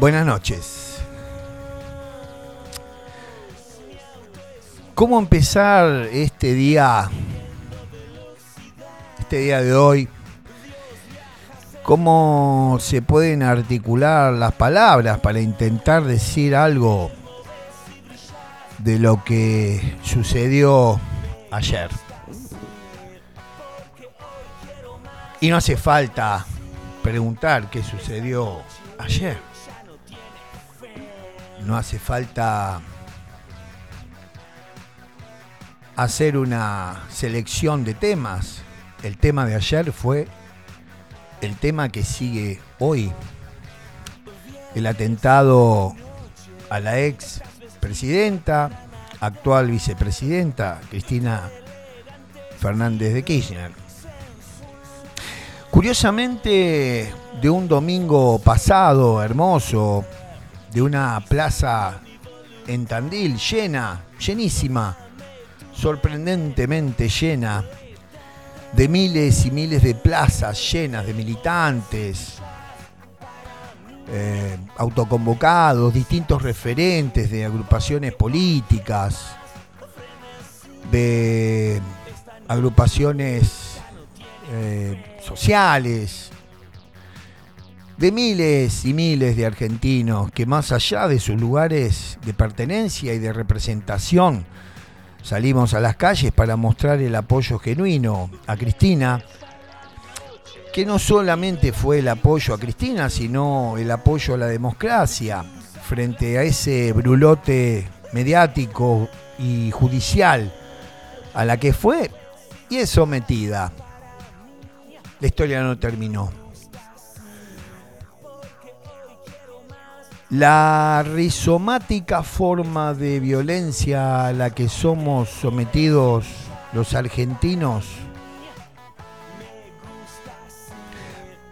Buenas noches. ¿Cómo empezar este día? Este día de hoy. ¿Cómo se pueden articular las palabras para intentar decir algo de lo que sucedió ayer? Y no hace falta preguntar qué sucedió ayer. No hace falta hacer una selección de temas. El tema de ayer fue el tema que sigue hoy. El atentado a la ex presidenta, actual vicepresidenta, Cristina Fernández de Kirchner. Curiosamente, de un domingo pasado, hermoso, de una plaza en Tandil llena, llenísima, sorprendentemente llena, de miles y miles de plazas llenas de militantes, eh, autoconvocados, distintos referentes de agrupaciones políticas, de agrupaciones eh, sociales, de miles y miles de argentinos que más allá de sus lugares de pertenencia y de representación, salimos a las calles para mostrar el apoyo genuino a Cristina, que no solamente fue el apoyo a Cristina, sino el apoyo a la democracia frente a ese brulote mediático y judicial a la que fue y es sometida la historia no terminó. La rizomática forma de violencia a la que somos sometidos los argentinos,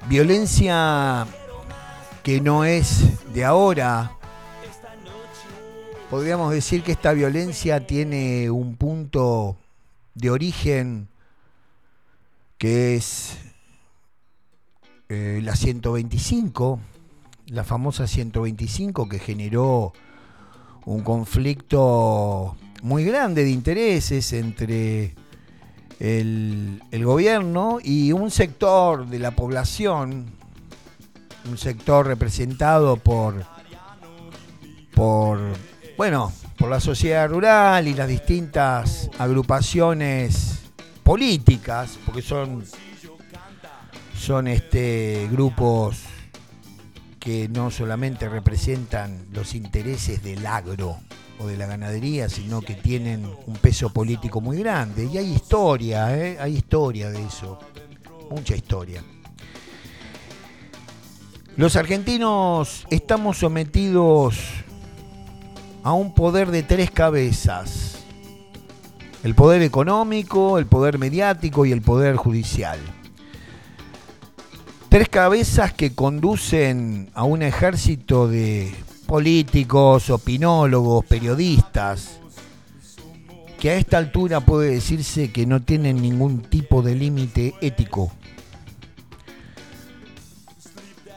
violencia que no es de ahora, podríamos decir que esta violencia tiene un punto de origen que es eh, la 125, la famosa 125 que generó un conflicto muy grande de intereses entre el, gobierno y un sector de la población, un sector representado por, por, bueno, por la sociedad rural y las distintas agrupaciones políticas, porque son son este, grupos que no solamente representan los intereses del agro o de la ganadería, sino que tienen un peso político muy grande. Y hay historia, ¿eh? hay historia de eso, mucha historia. Los argentinos estamos sometidos a un poder de tres cabezas. El poder económico, el poder mediático y el poder judicial. Tres cabezas que conducen a un ejército de políticos, opinólogos, periodistas, que a esta altura puede decirse que no tienen ningún tipo de límite ético,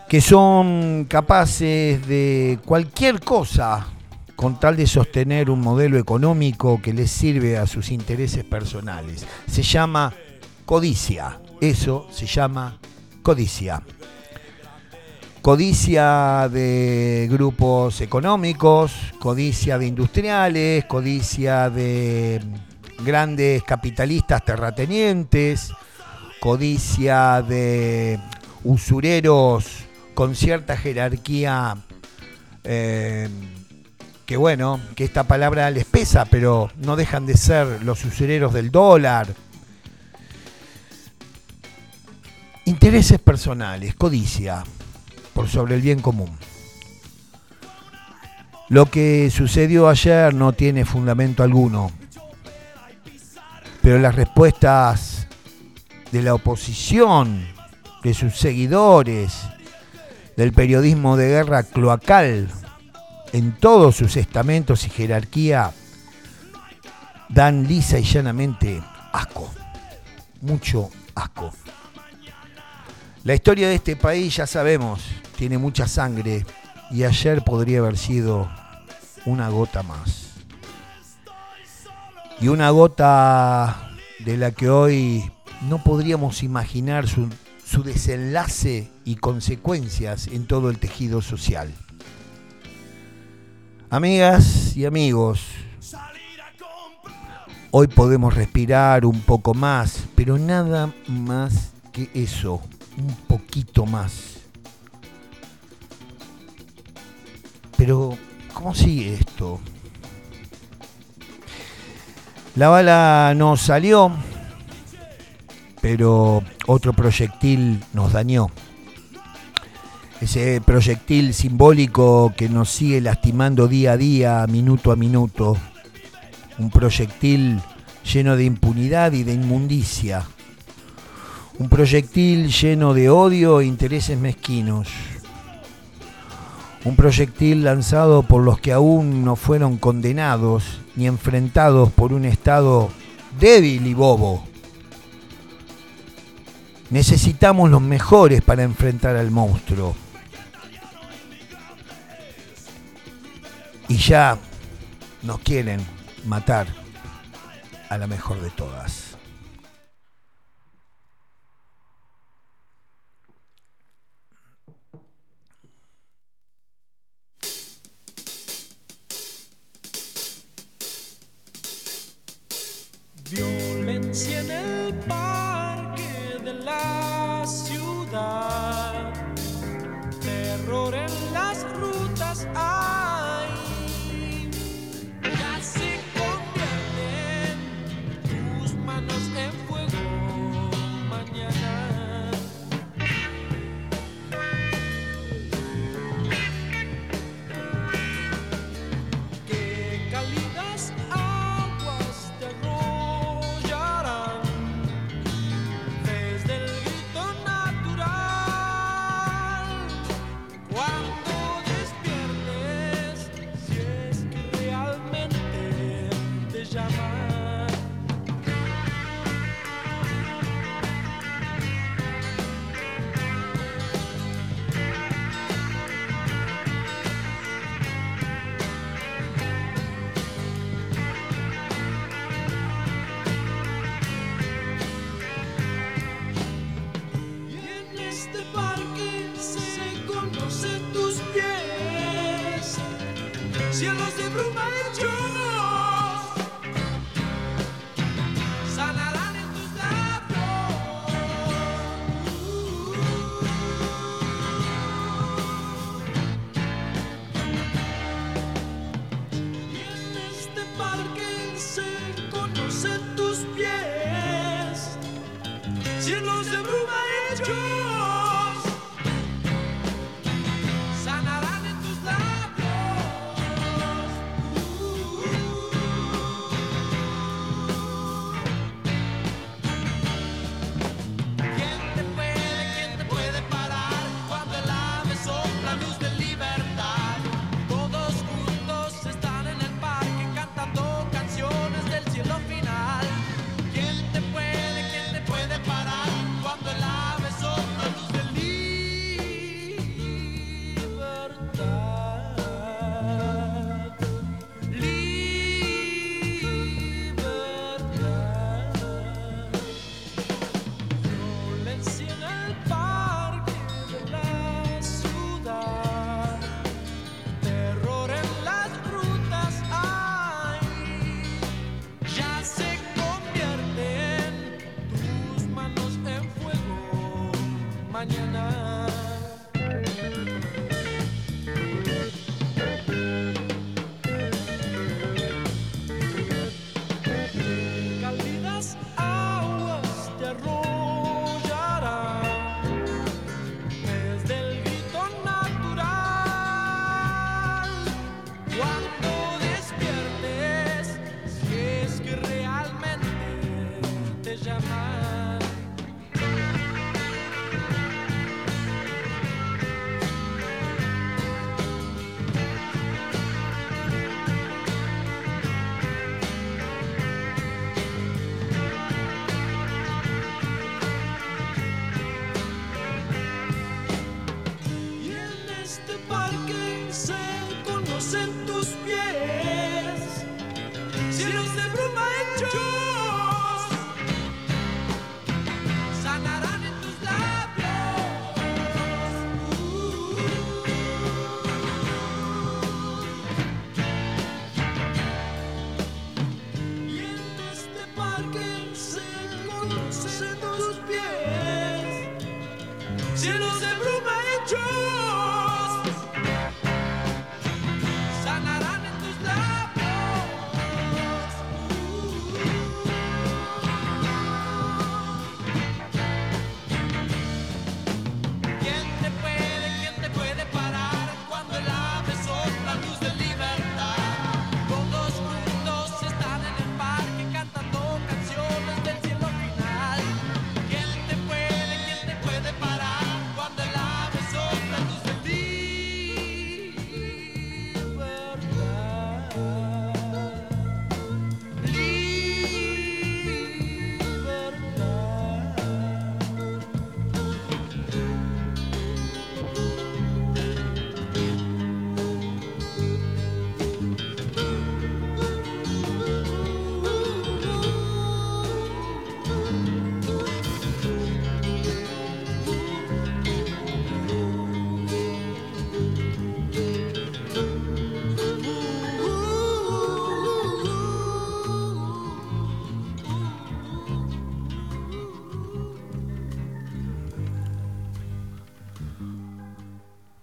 que son capaces de cualquier cosa con tal de sostener un modelo económico que les sirve a sus intereses personales. Se llama codicia, eso se llama codicia. Codicia de grupos económicos, codicia de industriales, codicia de grandes capitalistas terratenientes, codicia de usureros con cierta jerarquía, eh, que bueno, que esta palabra les pesa, pero no dejan de ser los usureros del dólar, Intereses personales, codicia, por sobre el bien común. Lo que sucedió ayer no tiene fundamento alguno, pero las respuestas de la oposición, de sus seguidores, del periodismo de guerra cloacal, en todos sus estamentos y jerarquía, dan lisa y llanamente asco, mucho asco. La historia de este país, ya sabemos, tiene mucha sangre, y ayer podría haber sido una gota más. Y una gota de la que hoy no podríamos imaginar su, desenlace y consecuencias en todo el tejido social. Amigas y amigos, hoy podemos respirar un poco más, pero nada más que eso, un poquito más. Pero, ¿cómo sigue esto? La bala nos salió, pero otro proyectil nos dañó ese proyectil simbólico que nos sigue lastimando día a día, minuto a minuto, un proyectil lleno de impunidad y de inmundicia, un proyectil lleno de odio e intereses mezquinos, un proyectil lanzado por los que aún no fueron condenados ni enfrentados por un Estado débil y bobo. Necesitamos los mejores para enfrentar al monstruo. y ya nos quieren matar a la mejor de todas. Violencia en el parque de la ciudad, terror en las rutas. and joy.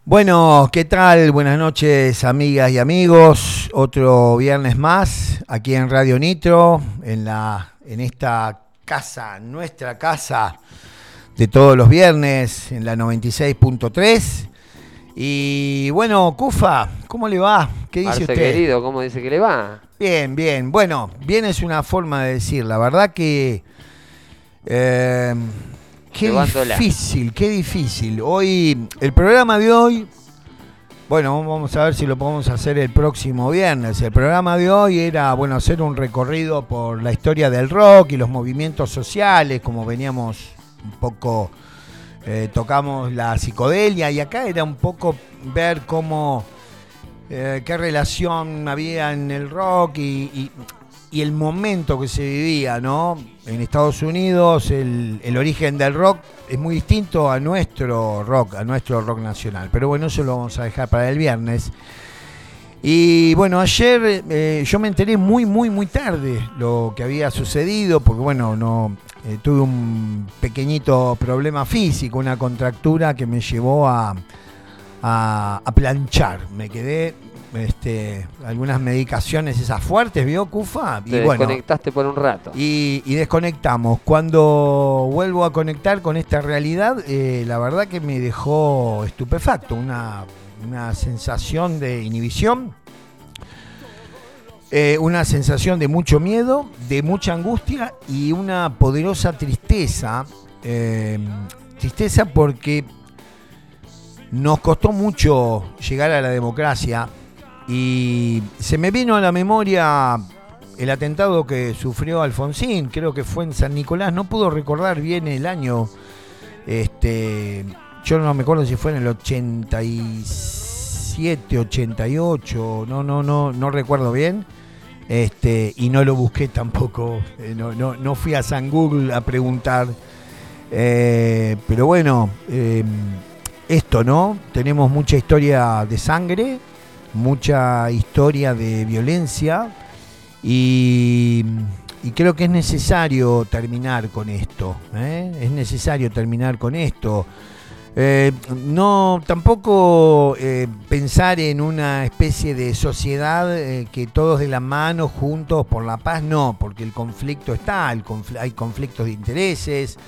Bueno, ¿qué tal? Buenas noches, amigas y amigos. Otro viernes más aquí en Radio Nitro, en la en esta casa, nuestra casa de todos los viernes en la 96.3. Y bueno, Cufa, ¿cómo le va? ¿Qué dice Arce usted? querido, ¿cómo dice que le va? Bien, bien. Bueno, bien es una forma de decir. La verdad que. eh, qué Llevándola. difícil, qué difícil. Hoy, el programa de hoy. Bueno, vamos a ver si lo podemos hacer el próximo viernes. El programa de hoy era, bueno, hacer un recorrido por la historia del rock y los movimientos sociales, como veníamos un poco, eh, tocamos la psicodelia y acá era un poco ver cómo eh, qué relación había en el rock y, y- y el momento que se vivía, ¿no? En Estados Unidos el, el origen del rock es muy distinto a nuestro rock, a nuestro rock nacional. Pero bueno, eso lo vamos a dejar para el viernes. Y bueno, ayer eh, yo me enteré muy, muy, muy tarde lo que había sucedido, porque bueno, no eh, tuve un pequeñito problema físico, una contractura que me llevó a, a, a planchar. Me quedé este, algunas medicaciones esas fuertes, ¿vio, Cufa? Te Y bueno, desconectaste por un rato. y, y desconectamos. Cuando vuelvo a conectar con esta realidad, eh, la verdad que me dejó estupefacto, una, una sensación de inhibición, eh, una sensación de mucho miedo, de mucha angustia y una poderosa tristeza. eh, tristeza porque nos costó mucho llegar a la democracia y se me vino a la memoria el atentado que sufrió Alfonsín, creo que fue en San Nicolás, no puedo recordar bien el año, este, yo no me acuerdo si fue en el 87, 88, no, no, no, no recuerdo bien, este, y no lo busqué tampoco, eh, no, no, no fui a San Google a preguntar, eh, pero bueno, eh, esto, ¿no? Tenemos mucha historia de sangre, mucha historia de violencia y, creo que es necesario terminar con esto. ¿eh? Es necesario terminar con esto. Eh, no, tampoco eh, pensar en una especie de sociedad que todos de la mano, juntos por la paz, no, porque el conflicto está, hay conflictos de intereses,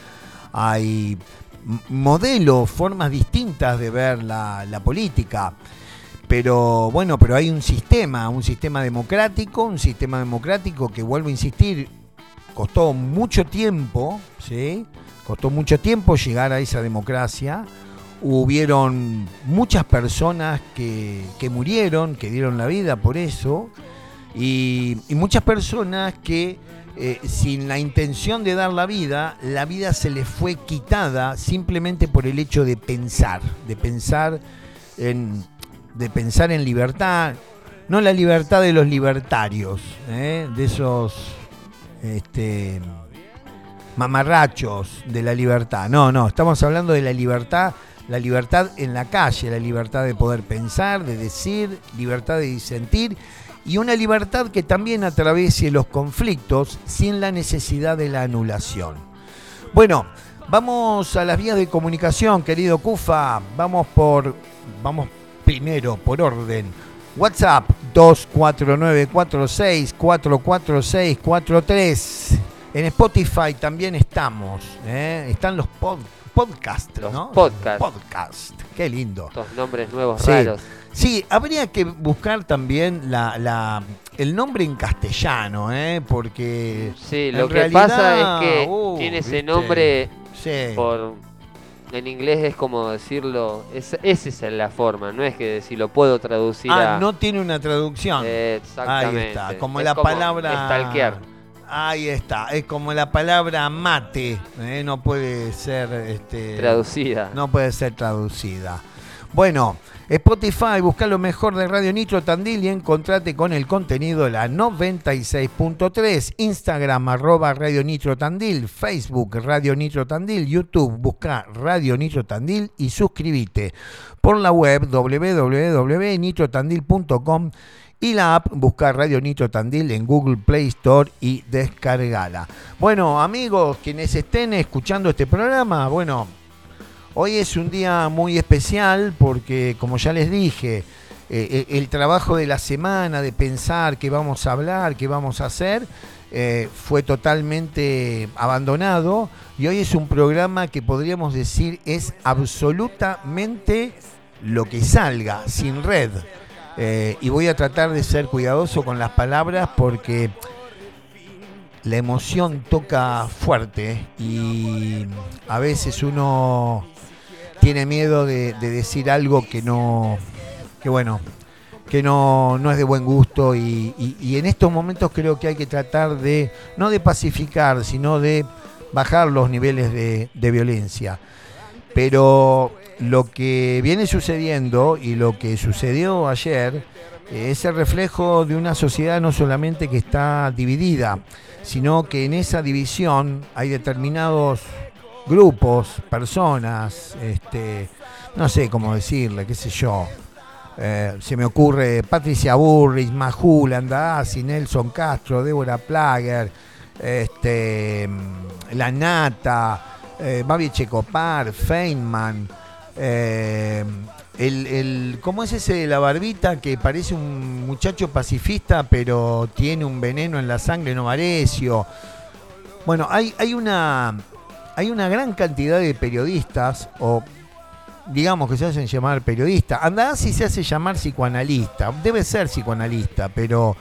hay modelos, formas distintas de ver la política. Pero bueno, pero hay un sistema, un sistema democrático, un sistema democrático que vuelvo a insistir, costó mucho tiempo, ¿sí? Costó mucho tiempo llegar a esa democracia. Hubieron muchas personas que, que murieron, que dieron la vida por eso, y, muchas personas que eh, sin la intención de dar la vida, la vida se les fue quitada simplemente por el hecho de pensar, de pensar en, de pensar en libertad, no la libertad de los libertarios, ¿eh? de esos este, mamarrachos de la libertad. No, no, estamos hablando de la libertad, la libertad en la calle, la libertad de poder pensar, de decir, libertad de disentir y una libertad que también atraviese los conflictos sin la necesidad de la anulación. Bueno, vamos a las vías de comunicación, querido Cufa. Vamos por vamos primero por orden. WhatsApp 24946446643. En Spotify también estamos. ¿eh? Están los pod- podcasts, ¿no? podcasts. Podcast. Qué lindo. Estos nombres nuevos Sí. raros. Sí, habría que buscar también la, la- el nombre en castellano, ¿eh? porque Sí, lo que realidad, pasa es que uh, tiene ese viste. nombre sí, por... En inglés es como decirlo... Es, esa es la forma, no es que si lo puedo traducir ah, a... no tiene una traducción. Exactamente. Ahí está, como Es la palabra Stalkear. Ahí está, es como la palabra mate, ¿eh? no puede ser este, Traducida. no puede ser traducida. Bueno, Spotify, busca lo mejor de Radio Nitro Tandil y encontrate con el contenido de la 96.3, Instagram arroba Radio Nitro Tandil, Facebook Radio Nitro Tandil, YouTube busca Radio Nitro Tandil y suscríbete por la web www.nitrotandil.com y la app buscar Radio Nitro Tandil en Google Play Store y descargala. Bueno, amigos, quienes estén escuchando este programa, bueno, Hoy es un día muy especial porque, como ya les dije, eh, eh, el trabajo de la semana, de pensar qué vamos a hablar, qué vamos a hacer, eh, fue totalmente abandonado y hoy es un programa que podríamos decir es absolutamente lo que salga, sin red. Y voy a tratar de ser cuidadoso con las palabras porque la emoción toca fuerte y a veces uno tiene miedo de, de decir algo que no, que bueno, que no, no es de buen gusto y, en estos momentos creo que hay que tratar de, no de pacificar, sino de bajar los niveles de, de violencia. Pero lo que viene sucediendo y lo que sucedió ayer eh, es el reflejo de una sociedad no solamente que está dividida, sino que en esa división hay determinados grupos, personas, este, no sé cómo decirle, qué sé yo. Eh, se me ocurre Patricia Burris, Majul Andazzi, Nelson Castro, Débora Plager, este, La Nata, eh, Babi Checopar, Feynman, eh, el, el- ¿cómo es ese de la barbita que parece un muchacho pacifista pero tiene un veneno en la sangre no Varecio? Bueno, hay, hay una hay una gran cantidad de periodistas o digamos que se hacen llamar periodistas. Andazzi se hace llamar psicoanalista, debe ser psicoanalista, pero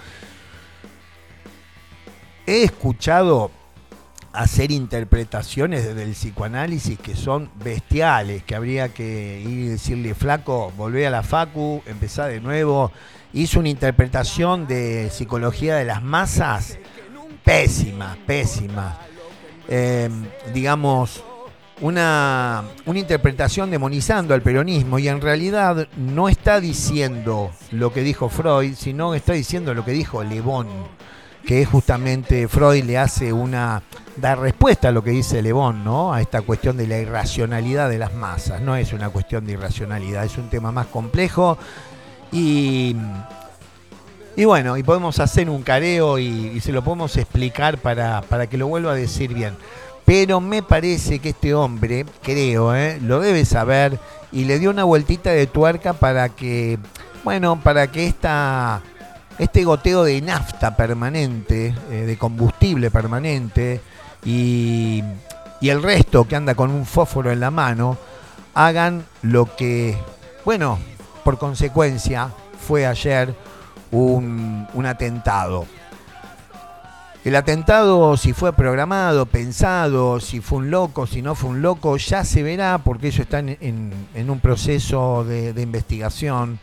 he escuchado hacer interpretaciones desde el psicoanálisis que son bestiales, que habría que ir y decirle, flaco, volvé a la facu, empezá de nuevo. Hizo una interpretación de psicología de las masas pésima, pésima. Eh, digamos, una, una interpretación demonizando al peronismo y en realidad no está diciendo lo que dijo Freud, sino está diciendo lo que dijo Le Bon, que es justamente Freud le hace una da respuesta a lo que dice Le Bon, ¿no? A esta cuestión de la irracionalidad de las masas. No es una cuestión de irracionalidad, es un tema más complejo y y bueno, y podemos hacer un careo y, se lo podemos explicar para, para que lo vuelva a decir bien. Pero me parece que este hombre, creo, ¿eh? lo debe saber y le dio una vueltita de tuerca para que, bueno, para que esta, este goteo de nafta permanente, eh, de combustible permanente y, y el resto que anda con un fósforo en la mano, hagan lo que, bueno, por consecuencia fue ayer un, un atentado. El atentado, si fue programado, pensado, si fue un loco, si no fue un loco, ya se verá porque ellos están en, en un proceso de, de investigación,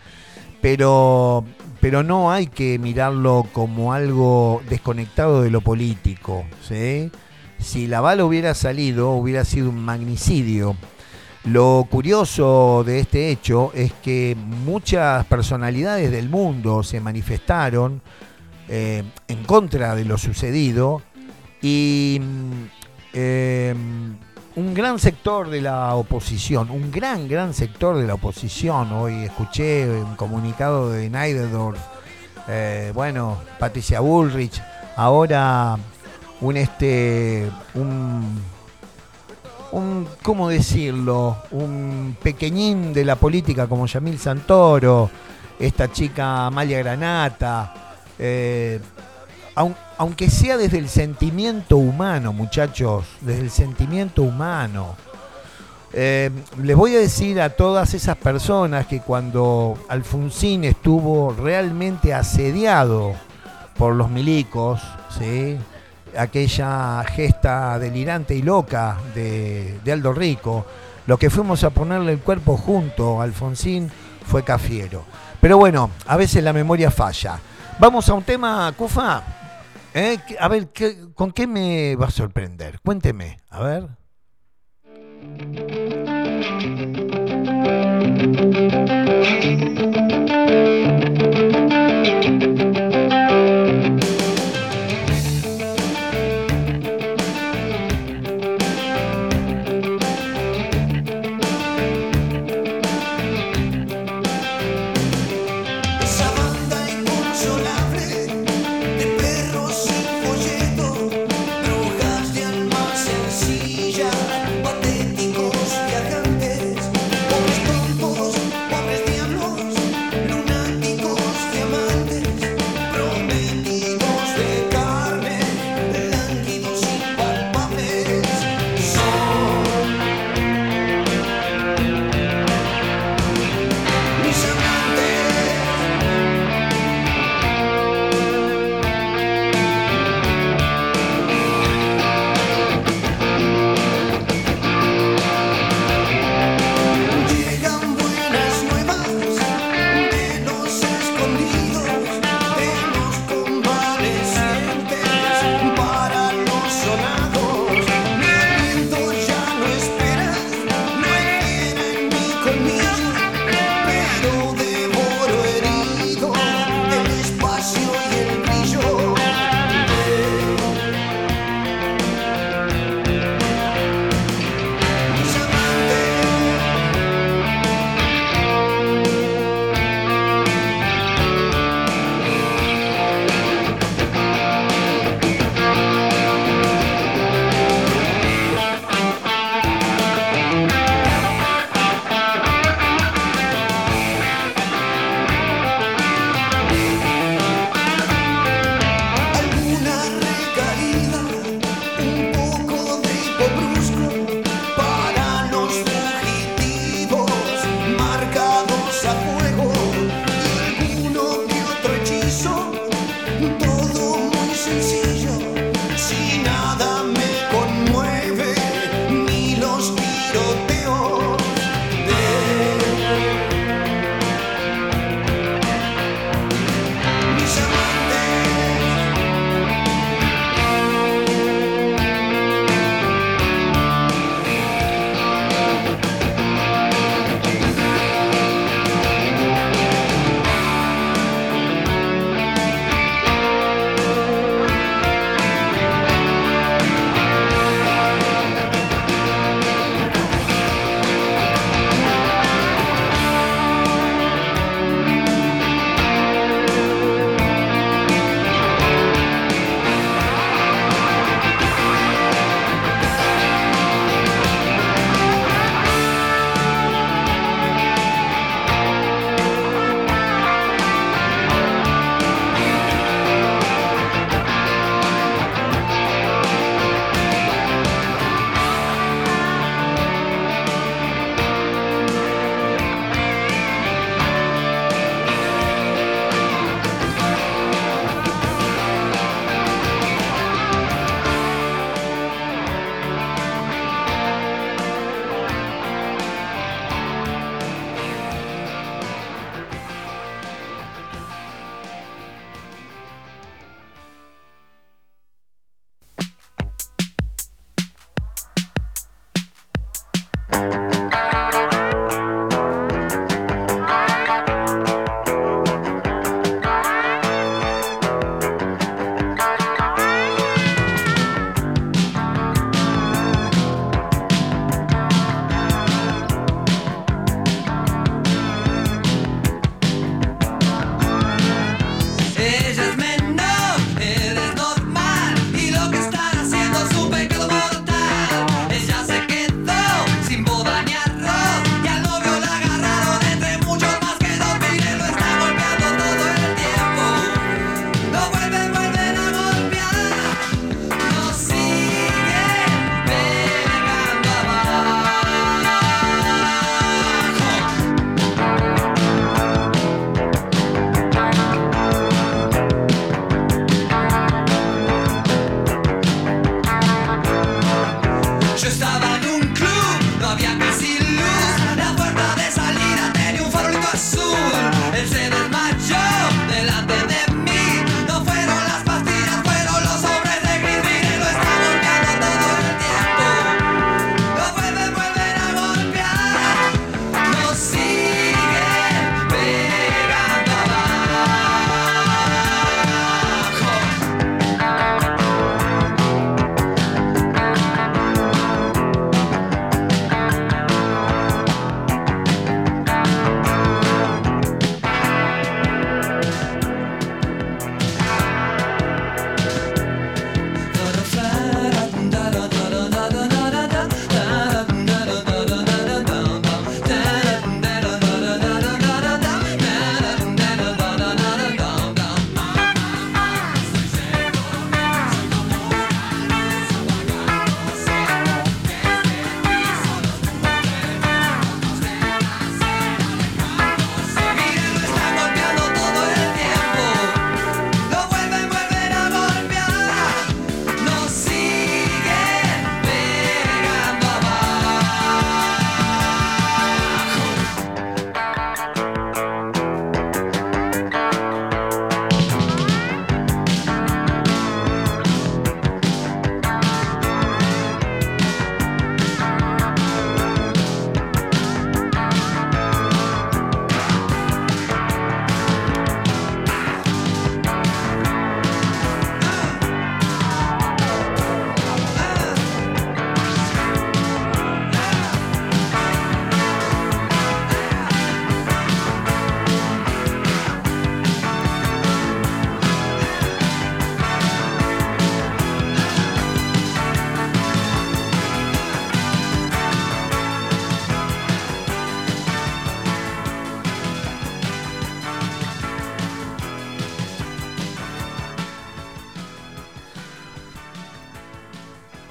pero, pero no hay que mirarlo como algo desconectado de lo político. Si la bala hubiera salido, hubiera sido un magnicidio. Lo curioso de este hecho es que muchas personalidades del mundo se manifestaron eh, en contra de lo sucedido y mm, eh, un gran sector de la oposición, un gran, gran sector de la oposición, hoy escuché un comunicado de Neiderdorf, eh, bueno, Patricia Bullrich, ahora un este, un un, ¿cómo decirlo? Un pequeñín de la política como Yamil Santoro, esta chica Amalia Granata, eh, aun- aunque sea desde el sentimiento humano, muchachos, desde el sentimiento humano. Eh, les voy a decir a todas esas personas que cuando Alfonsín estuvo realmente asediado por los milicos, ¿sí? Aquella gesta delirante y loca de, de Aldo Rico, lo que fuimos a ponerle el cuerpo junto a Alfonsín fue Cafiero. Pero bueno, a veces la memoria falla. Vamos a un tema, Cufa. ¿Eh? ¿Qué- A ver, ¿qué- ¿con qué me va a sorprender? Cuénteme, a ver.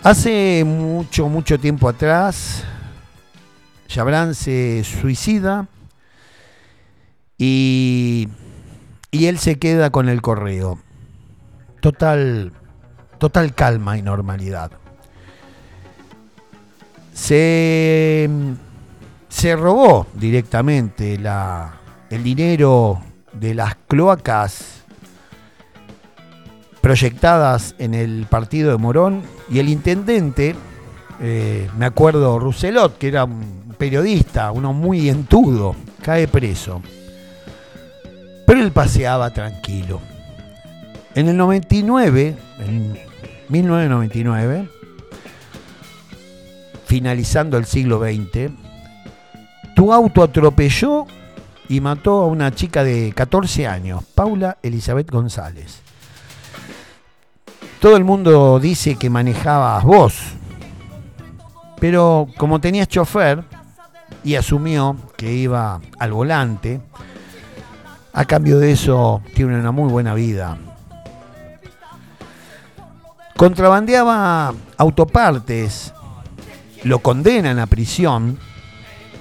Hace mucho, mucho tiempo atrás, Chabrán se suicida y, y él se queda con el correo. total, total calma y normalidad. Se, se robó directamente la, el dinero de las cloacas proyectadas en el partido de Morón y el intendente, eh, me acuerdo Rousselot, que era un periodista, uno muy entudo, cae preso. Pero él paseaba tranquilo. En el 99, en 1999, finalizando el siglo XX, tu auto atropelló y mató a una chica de 14 años, Paula Elizabeth González. Todo el mundo dice que manejabas vos, pero como tenías chofer y asumió que iba al volante, a cambio de eso tiene una muy buena vida. Contrabandeaba autopartes, lo condenan a prisión,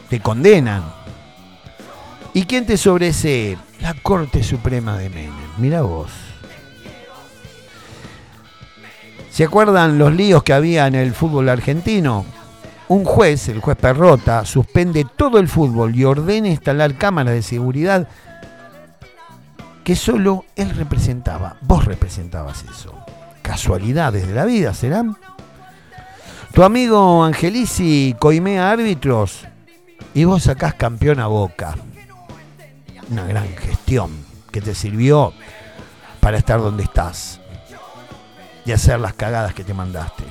te condenan. ¿Y quién te sobresee? La Corte Suprema de Menem. Mira vos. ¿Se acuerdan los líos que había en el fútbol argentino? Un juez, el juez Perrota, suspende todo el fútbol y ordena instalar cámaras de seguridad que solo él representaba. Vos representabas eso. Casualidades de la vida, ¿serán? Tu amigo Angelici coimea árbitros y vos sacás campeón a boca. Una gran gestión que te sirvió para estar donde estás y hacer las cagadas que te mandaste.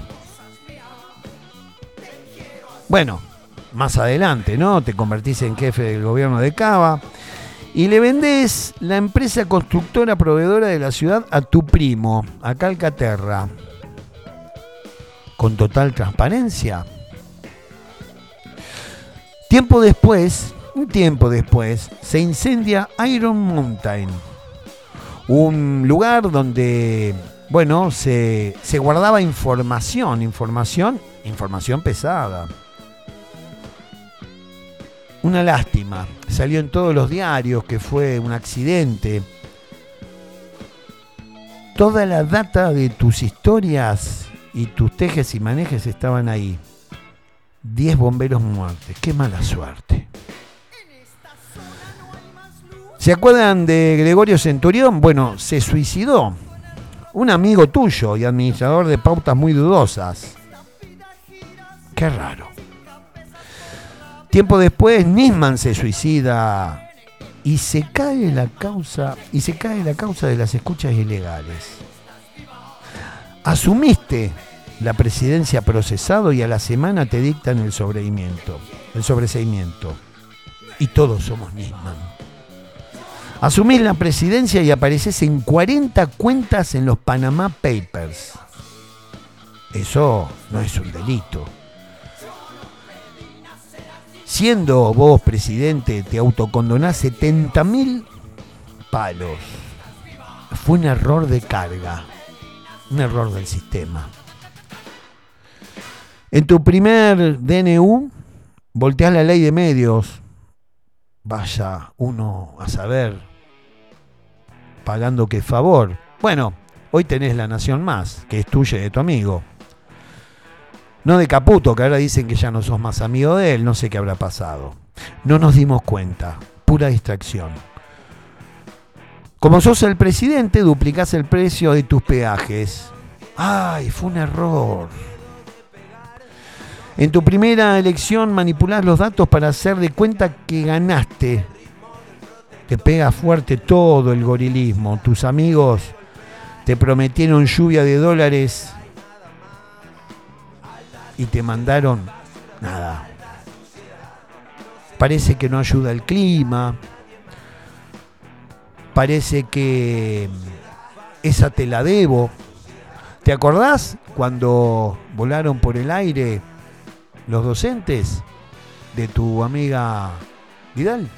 Bueno, más adelante, ¿no? Te convertís en jefe del gobierno de Cava y le vendés la empresa constructora proveedora de la ciudad a tu primo, a Calcaterra, con total transparencia. Tiempo después, un tiempo después, se incendia Iron Mountain, un lugar donde, bueno, se, guardaba información, información, información pesada. Una lástima, salió en todos los diarios que fue un accidente. Toda la data de tus historias y tus tejes y manejes estaban ahí. 10 bomberos muertos. Qué mala suerte. ¿Se acuerdan de Gregorio Centurión? Bueno, se suicidó. Un amigo tuyo y administrador de pautas muy dudosas. Qué raro. Tiempo después, Nisman se suicida y se cae la causa y se cae la causa de las escuchas ilegales. Asumiste la presidencia procesado y a la semana te dictan el sobreimiento, el sobreseimiento. Y todos somos Nisman. Asumís la presidencia y apareces en 40 cuentas en los Panama Papers. Eso no es un delito. Siendo vos presidente, te autocondonás 70 mil palos. Fue un error de carga, un error del sistema. En tu primer DNU, volteás la ley de medios. Vaya uno a saber, pagando qué favor. Bueno, hoy tenés la Nación Más, que es tuya y de tu amigo. No de Caputo, que ahora dicen que ya no sos más amigo de él, no sé qué habrá pasado. No nos dimos cuenta, pura distracción. Como sos el presidente, duplicás el precio de tus peajes. Ay, fue un error. En tu primera elección manipulás los datos para hacer de cuenta que ganaste. Te pega fuerte todo el gorilismo. Tus amigos te prometieron lluvia de dólares y te mandaron nada. Parece que no ayuda el clima. Parece que esa te la debo. ¿Te acordás cuando volaron por el aire los docentes de tu amiga Vidal?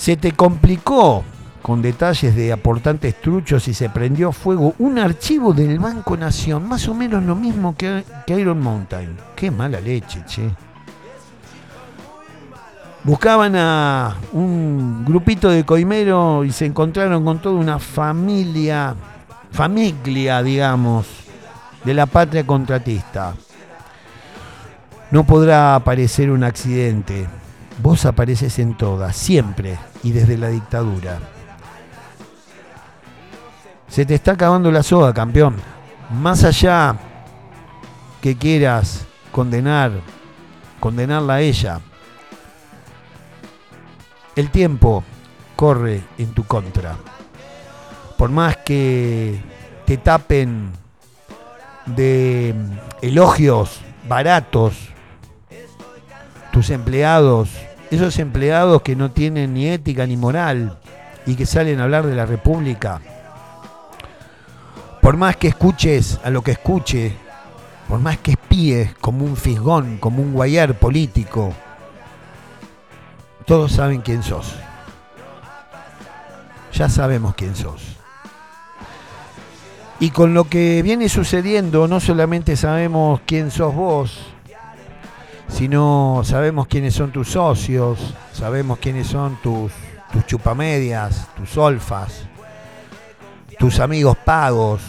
Se te complicó con detalles de aportantes truchos y se prendió fuego un archivo del Banco Nación, más o menos lo mismo que, que Iron Mountain. Qué mala leche, che. Buscaban a un grupito de coimero y se encontraron con toda una familia, familia, digamos, de la patria contratista. No podrá aparecer un accidente. Vos apareces en todas, siempre y desde la dictadura. Se te está acabando la soga, campeón. Más allá que quieras condenar, condenarla a ella, el tiempo corre en tu contra. Por más que te tapen de elogios baratos tus empleados, esos empleados que no tienen ni ética ni moral y que salen a hablar de la República, por más que escuches a lo que escuche, por más que espíes como un fisgón, como un guayar político, todos saben quién sos. Ya sabemos quién sos. Y con lo que viene sucediendo, no solamente sabemos quién sos vos, sino sabemos quiénes son tus socios, sabemos quiénes son tus, tus chupamedias, tus olfas, tus amigos pagos,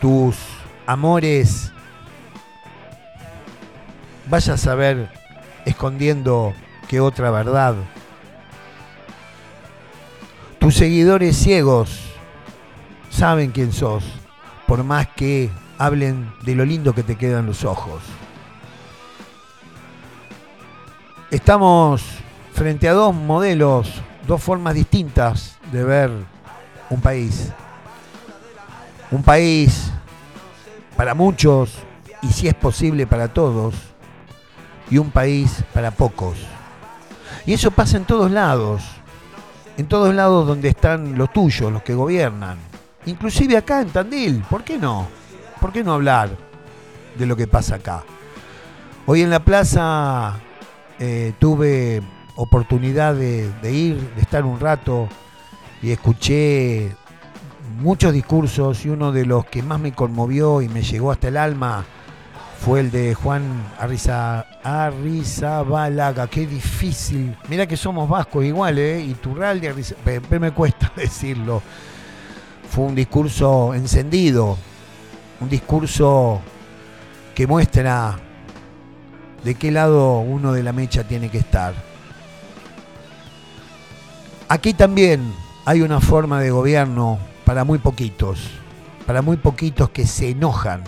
tus amores. Vaya a saber escondiendo qué otra verdad. Tus seguidores ciegos saben quién sos, por más que hablen de lo lindo que te quedan los ojos. Estamos frente a dos modelos, dos formas distintas de ver un país. Un país para muchos y si es posible para todos, y un país para pocos. Y eso pasa en todos lados, en todos lados donde están los tuyos, los que gobiernan. Inclusive acá en Tandil, ¿por qué no? ¿Por qué no hablar de lo que pasa acá? Hoy en la plaza eh, tuve oportunidad de, ir, de estar un rato y escuché muchos discursos y uno de los que más me conmovió y me llegó hasta el alma fue el de Juan Arriza, Arrizabalaga. Qué difícil. Mira que somos vascos igual, ¿eh? Y Turralde, Arriza- pe- pe- me cuesta decirlo. Fue un discurso encendido, un discurso que muestra de qué lado uno de la mecha tiene que estar. Aquí también hay una forma de gobierno para muy poquitos, para muy poquitos que se enojan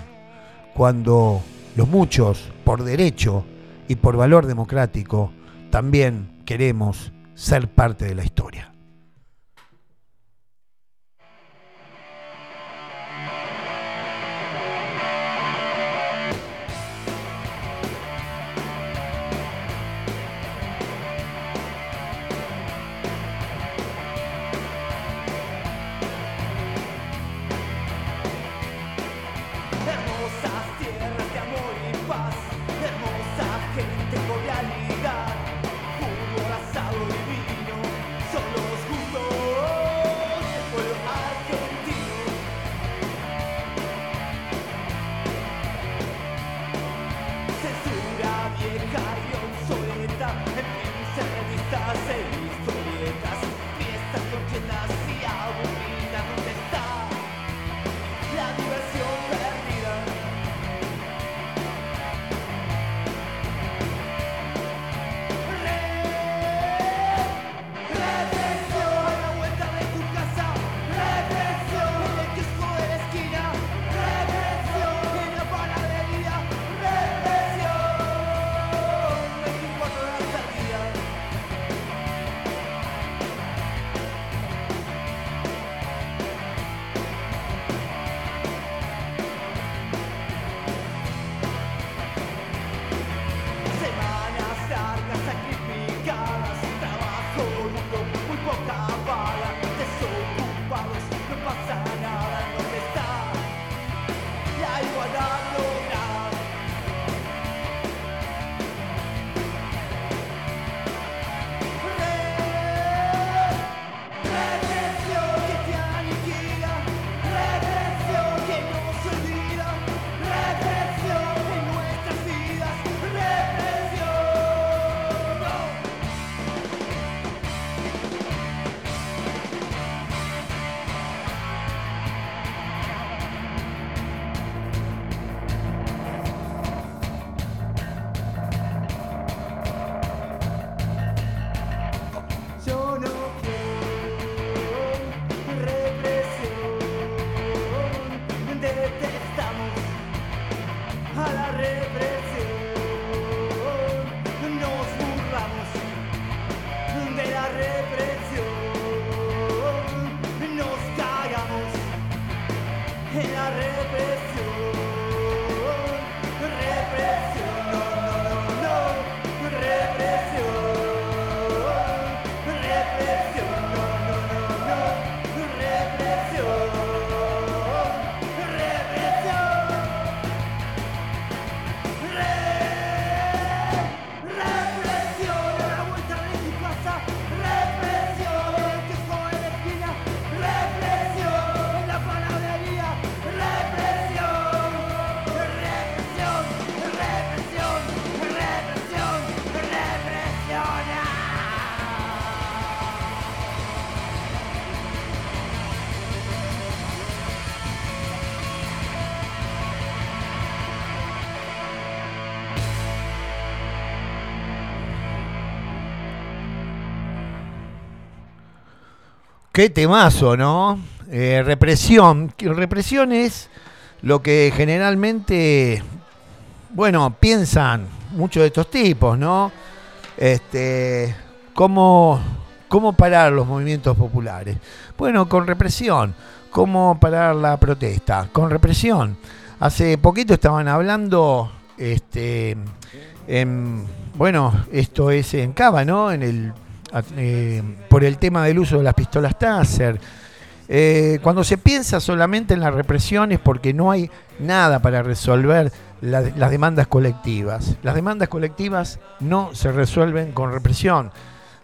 cuando los muchos, por derecho y por valor democrático, también queremos ser parte de la historia. Qué temazo, ¿no? Eh, represión. Represión es lo que generalmente, bueno, piensan muchos de estos tipos, ¿no? Este, ¿cómo, ¿Cómo parar los movimientos populares? Bueno, con represión. ¿Cómo parar la protesta? Con represión. Hace poquito estaban hablando, este, en- bueno, esto es en Cava, ¿no? En el, eh, por el tema del uso de las pistolas Taser. Eh, cuando se piensa solamente en la represión es porque no hay nada para resolver la- las demandas colectivas. Las demandas colectivas no se resuelven con represión,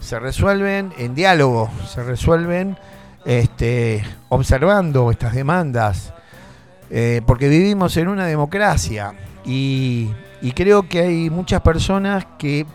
se resuelven en diálogo, se resuelven este, observando estas demandas, eh, porque vivimos en una democracia y creo que hay muchas personas que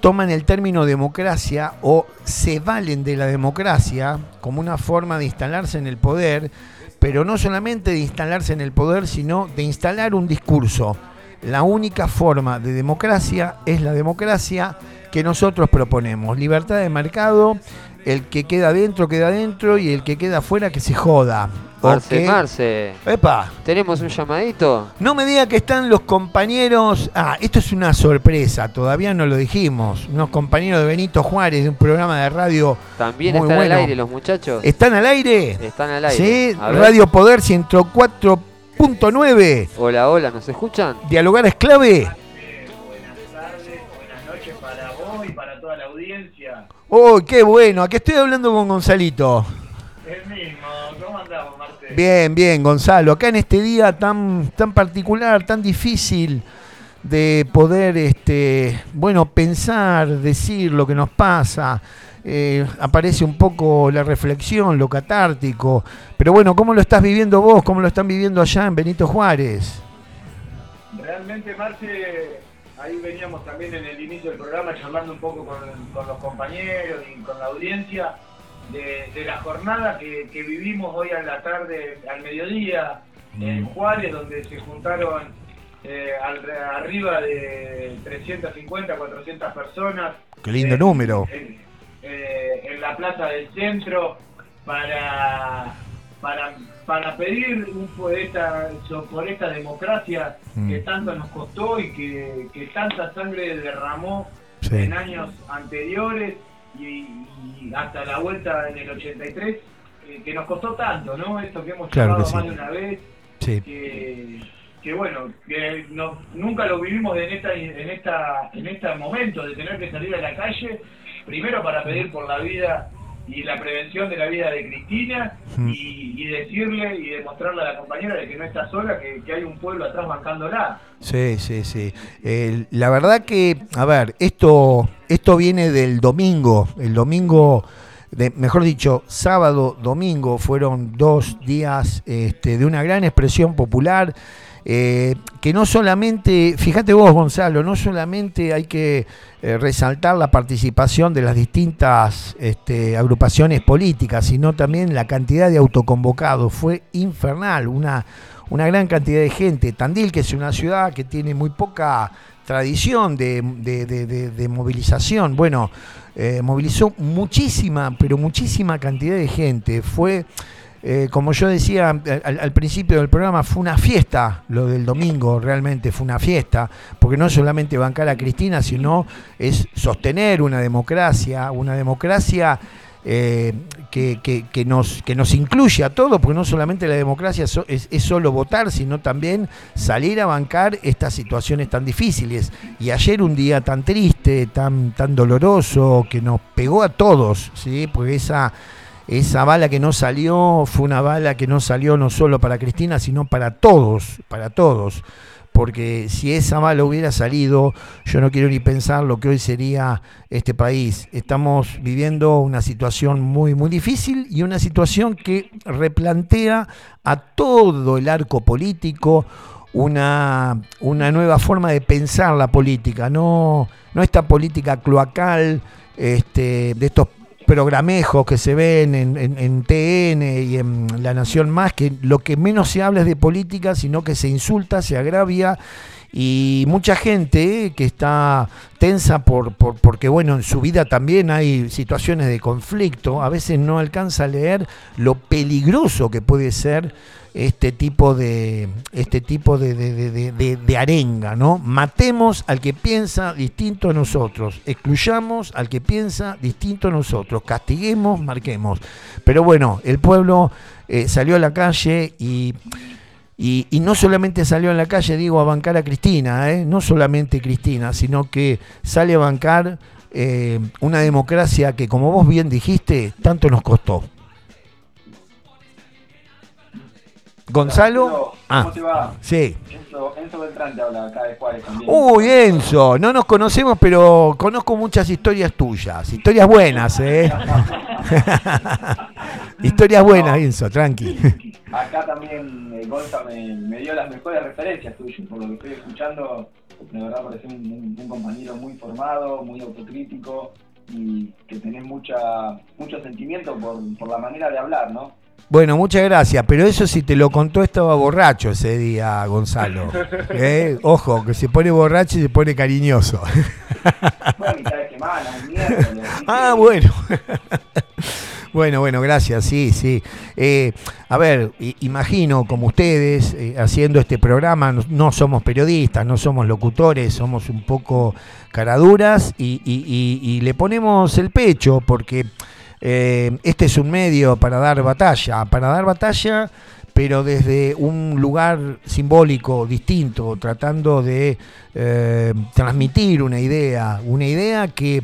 toman el término democracia o se valen de la democracia como una forma de instalarse en el poder, pero no solamente de instalarse en el poder, sino de instalar un discurso. La única forma de democracia es la democracia que nosotros proponemos. Libertad de mercado, el que queda dentro queda dentro y el que queda afuera que se joda. Marce, que- Marce, Epa, ¿tenemos un llamadito? no me diga que están los compañeros. Ah, esto es una sorpresa, todavía no lo dijimos. Unos compañeros de Benito Juárez de un programa de radio. ¿También Muy están bueno. al aire los muchachos? ¿Están al aire? Están al aire. Sí. Radio Poder 104.9. Hola, hola, ¿nos escuchan? Dialogar es clave. Oh, qué bueno. Aquí estoy hablando con Gonzalito. El mismo, ¿cómo andamos, Marce? Bien, bien, Gonzalo. Acá en este día tan, tan particular, tan difícil de poder, este, bueno, pensar, decir lo que nos pasa. eh, aparece un poco la reflexión, lo catártico. Pero bueno, ¿cómo lo estás viviendo vos? ¿Cómo lo están viviendo allá en Benito Juárez? Realmente, Marce, ahí veníamos también en el inicio del programa charlando un poco con, con los compañeros y con la audiencia de, de la jornada que, que vivimos hoy a la tarde, al mediodía, en Juárez, donde se juntaron eh, al- arriba de 350, 400 personas. Qué lindo Eh, número. En, eh, en la plaza del centro para, para, para pedir un, por, esta, so- por esta democracia Mm. que tanto nos costó y que, que tanta sangre derramó Sí. en años anteriores y, y hasta la vuelta en el 83, eh, que nos costó tanto, ¿no? Esto que hemos Claro que sí. más de una vez, Sí. que, que bueno, que no- nunca lo vivimos en esta en esta en este momento de tener que salir a la calle, primero para pedir por la vida y la prevención de la vida de Cristina Mm. y, y decirle y demostrarle a la compañera de que no está sola, que, que hay un pueblo atrás bancándola. Sí, sí, sí. Eh, la verdad que, a ver, esto, esto viene del domingo. El domingo, de, mejor dicho, sábado, domingo, fueron dos días este, de una gran expresión popular. Eh, que no solamente, fíjate vos Gonzalo, no solamente hay que eh, resaltar la participación de las distintas este, agrupaciones políticas, sino también la cantidad de autoconvocados. Fue infernal, una, una gran cantidad de gente. Tandil, que es una ciudad que tiene muy poca tradición de, de- de- movilización, bueno, eh, movilizó muchísima, pero muchísima cantidad de gente. Fue, eh, como yo decía al, al principio del programa, fue una fiesta lo del domingo, realmente fue una fiesta, porque no solamente bancar a Cristina, sino es sostener una democracia, una democracia eh, que, que- nos, que nos incluye a todos, porque no solamente la democracia es, es solo votar, sino también salir a bancar estas situaciones tan difíciles. Y ayer un día tan triste, tan, tan doloroso, que nos pegó a todos, ¿sí? porque esa, esa bala que no salió fue una bala que no salió no solo para Cristina, sino para todos, para todos porque si esa bala hubiera salido, yo no quiero ni pensar lo que hoy sería este país. Estamos viviendo una situación muy, muy difícil y una situación que replantea a todo el arco político una, una nueva forma de pensar la política, no, no esta política cloacal este, de estos programejos que se ven en, en- TN y en La Nación Más, que lo que menos se habla es de política, sino que se insulta, se agravia. Y mucha gente que está tensa por, por- porque bueno en su vida también hay situaciones de conflicto. A veces no alcanza a leer lo peligroso que puede ser este tipo de este tipo de, de- de- de- arenga no matemos al que piensa distinto a nosotros excluyamos al que piensa distinto a nosotros castiguemos marquemos pero bueno el pueblo eh, salió a la calle y y, no solamente salió en la calle, digo, a bancar a Cristina, ¿eh? no solamente Cristina, sino que sale a bancar eh, una democracia que, como vos bien dijiste, tanto nos costó. Gonzalo. ¿Cómo Ah, te va? sí. Enzo, Enzo Beltrán te habla acá de Juárez también. Uy, Enzo, no nos conocemos, pero conozco muchas historias tuyas, historias buenas, ¿eh? historias buenas, Enzo, tranqui. Acá también eh, Gonza me, me dio las mejores referencias tuyas, por lo que estoy escuchando. De verdad parece un, un- un compañero muy formado, muy autocrítico y que tenés mucha, mucho sentimiento por, por la manera de hablar, ¿no? Bueno, muchas gracias, pero eso si te lo contó estaba borracho ese día, Gonzalo. ¿Eh? Ojo, que se pone borracho y se pone cariñoso. Ah, bueno. Bueno, bueno, gracias, sí, sí. Eh, a ver, imagino como ustedes eh, haciendo este programa, no, no somos periodistas, no somos locutores, somos un poco caraduras y, y- y- y le ponemos el pecho porque eh, este es un medio para dar batalla, para dar batalla, pero desde un lugar simbólico distinto, tratando de eh, transmitir una idea, una idea que